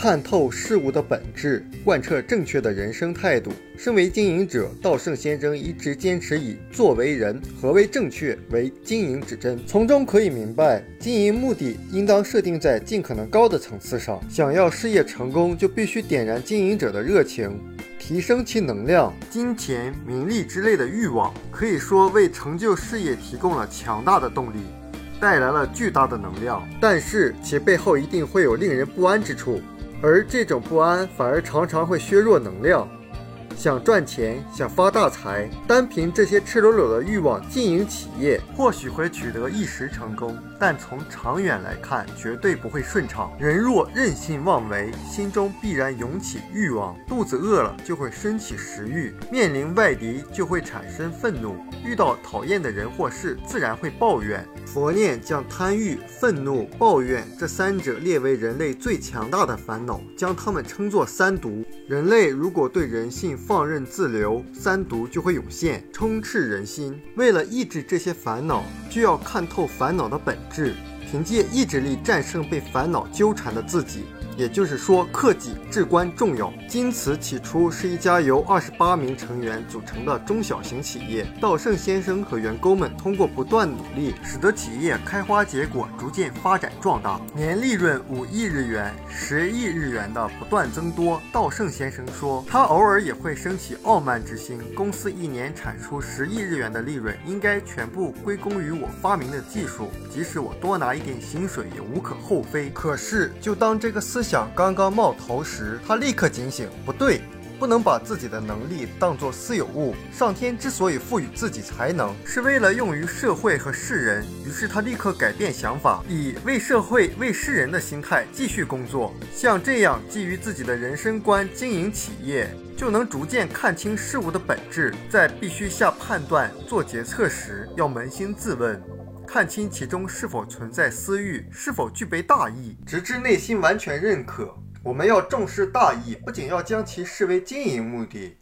看透事物的本质，贯彻正确的人生态度。身为经营者，稻盛先生一直坚持以“作为人，何为正确”为经营指针。从中可以明白，经营目的应当设定在尽可能高的层次上。想要事业成功，就必须点燃经营者的热情，提升其能量。金钱、名利之类的欲望，可以说为成就事业提供了强大的动力。带来了巨大的能量，但是其背后一定会有令人不安之处，而这种不安反而常常会削弱能量。想赚钱，想发大财，单凭这些赤裸裸的欲望经营企业，或许会取得一时成功，但从长远来看，绝对不会顺畅。人若任性妄为，心中必然涌起欲望，肚子饿了就会升起食欲，面临外敌就会产生愤怒，遇到讨厌的人或事，自然会抱怨。佛念将贪欲、愤怒、抱怨这三者列为人类最强大的烦恼，将它们称作三毒。人类如果对人性放任自流，三毒就会涌现，充斥人心。为了抑制这些烦恼，就要看透烦恼的本质，凭借意志力战胜被烦恼纠缠的自己。也就是说，克己至关重要。京瓷起初是一家由二十八名成员组成的中小型企业。稻盛先生和员工们通过不断努力，使得企业开花结果，逐渐发展壮大，年利润五亿日元、十亿日元的不断增多。稻盛先生说，他偶尔也会升起傲慢之心。公司一年产出十亿日元的利润，应该全部归功于我发明的技术，即使我多拿一点薪水也无可厚非。可是，就当这个思想。刚刚冒头时，他立刻警醒，不对，不能把自己的能力当作私有物。上天之所以赋予自己才能，是为了用于社会和世人。于是他立刻改变想法，以为社会、为世人的心态继续工作。像这样基于自己的人生观经营企业，就能逐渐看清事物的本质。在必须下判断、做决策时，要扪心自问。看清其中是否存在私欲，是否具备大义，直至内心完全认可。我们要重视大义，不仅要将其视为经营目的。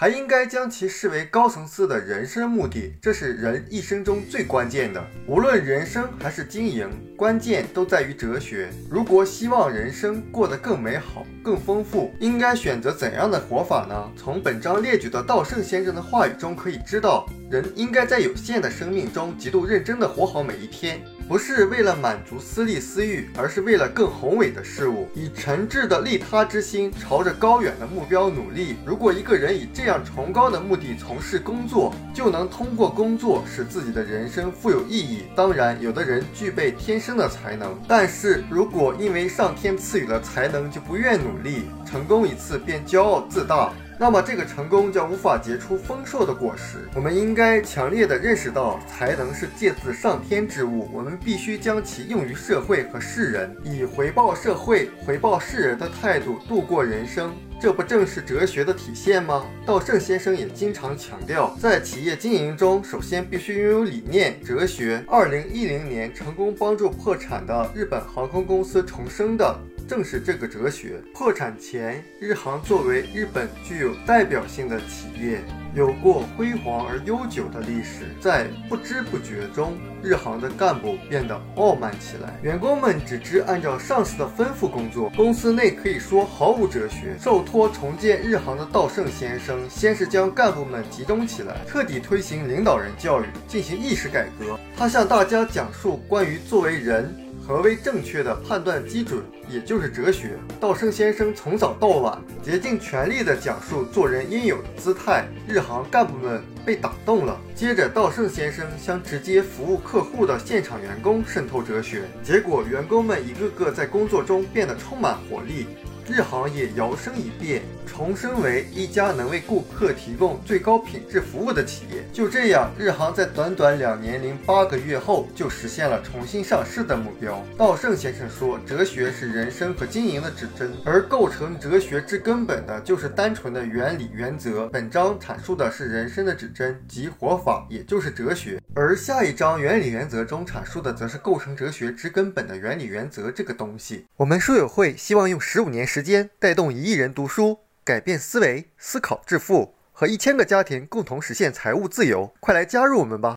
还应该将其视为高层次的人生目的，这是人一生中最关键的。无论人生还是经营，关键都在于哲学。如果希望人生过得更美好、更丰富，应该选择怎样的活法呢？从本章列举的稻盛先生的话语中可以知道，人应该在有限的生命中极度认真地活好每一天。不是为了满足私利私欲，而是为了更宏伟的事物，以诚挚的利他之心，朝着高远的目标努力。如果一个人以这样崇高的目的从事工作，就能通过工作使自己的人生富有意义。当然，有的人具备天生的才能，但是如果因为上天赐予了才能就不愿努力，成功一次便骄傲自大。那么这个成功将无法结出丰硕的果实。我们应该强烈的认识到，才能是借自上天之物，我们必须将其用于社会和世人，以回报社会、回报世人的态度度过人生。这不正是哲学的体现吗？稻盛先生也经常强调，在企业经营中，首先必须拥有理念、哲学。二零一零年成功帮助破产的日本航空公司重生的。正是这个哲学。破产前，日航作为日本具有代表性的企业，有过辉煌而悠久的历史。在不知不觉中，日航的干部变得傲慢起来，员工们只知按照上司的吩咐工作，公司内可以说毫无哲学。受托重建日航的稻盛先生，先是将干部们集中起来，彻底推行领导人教育，进行意识改革。他向大家讲述关于作为人。何为正确的判断基准，也就是哲学。稻盛先生从早到晚竭尽全力地讲述做人应有的姿态，日航干部们被打动了。接着，稻盛先生向直接服务客户的现场员工渗透哲学，结果员工们一个个在工作中变得充满活力。日航也摇身一变，重生为一家能为顾客提供最高品质服务的企业。就这样，日航在短短两年零八个月后就实现了重新上市的目标。稻盛先生说：“哲学是人生和经营的指针，而构成哲学之根本的就是单纯的原理原则。”本章阐述的是人生的指针即活法，也就是哲学。而下一章原理原则中阐述的，则是构成哲学之根本的原理原则这个东西。我们书友会希望用十五年时。时间带动一亿人读书，改变思维，思考致富，和一千个家庭共同实现财务自由。快来加入我们吧！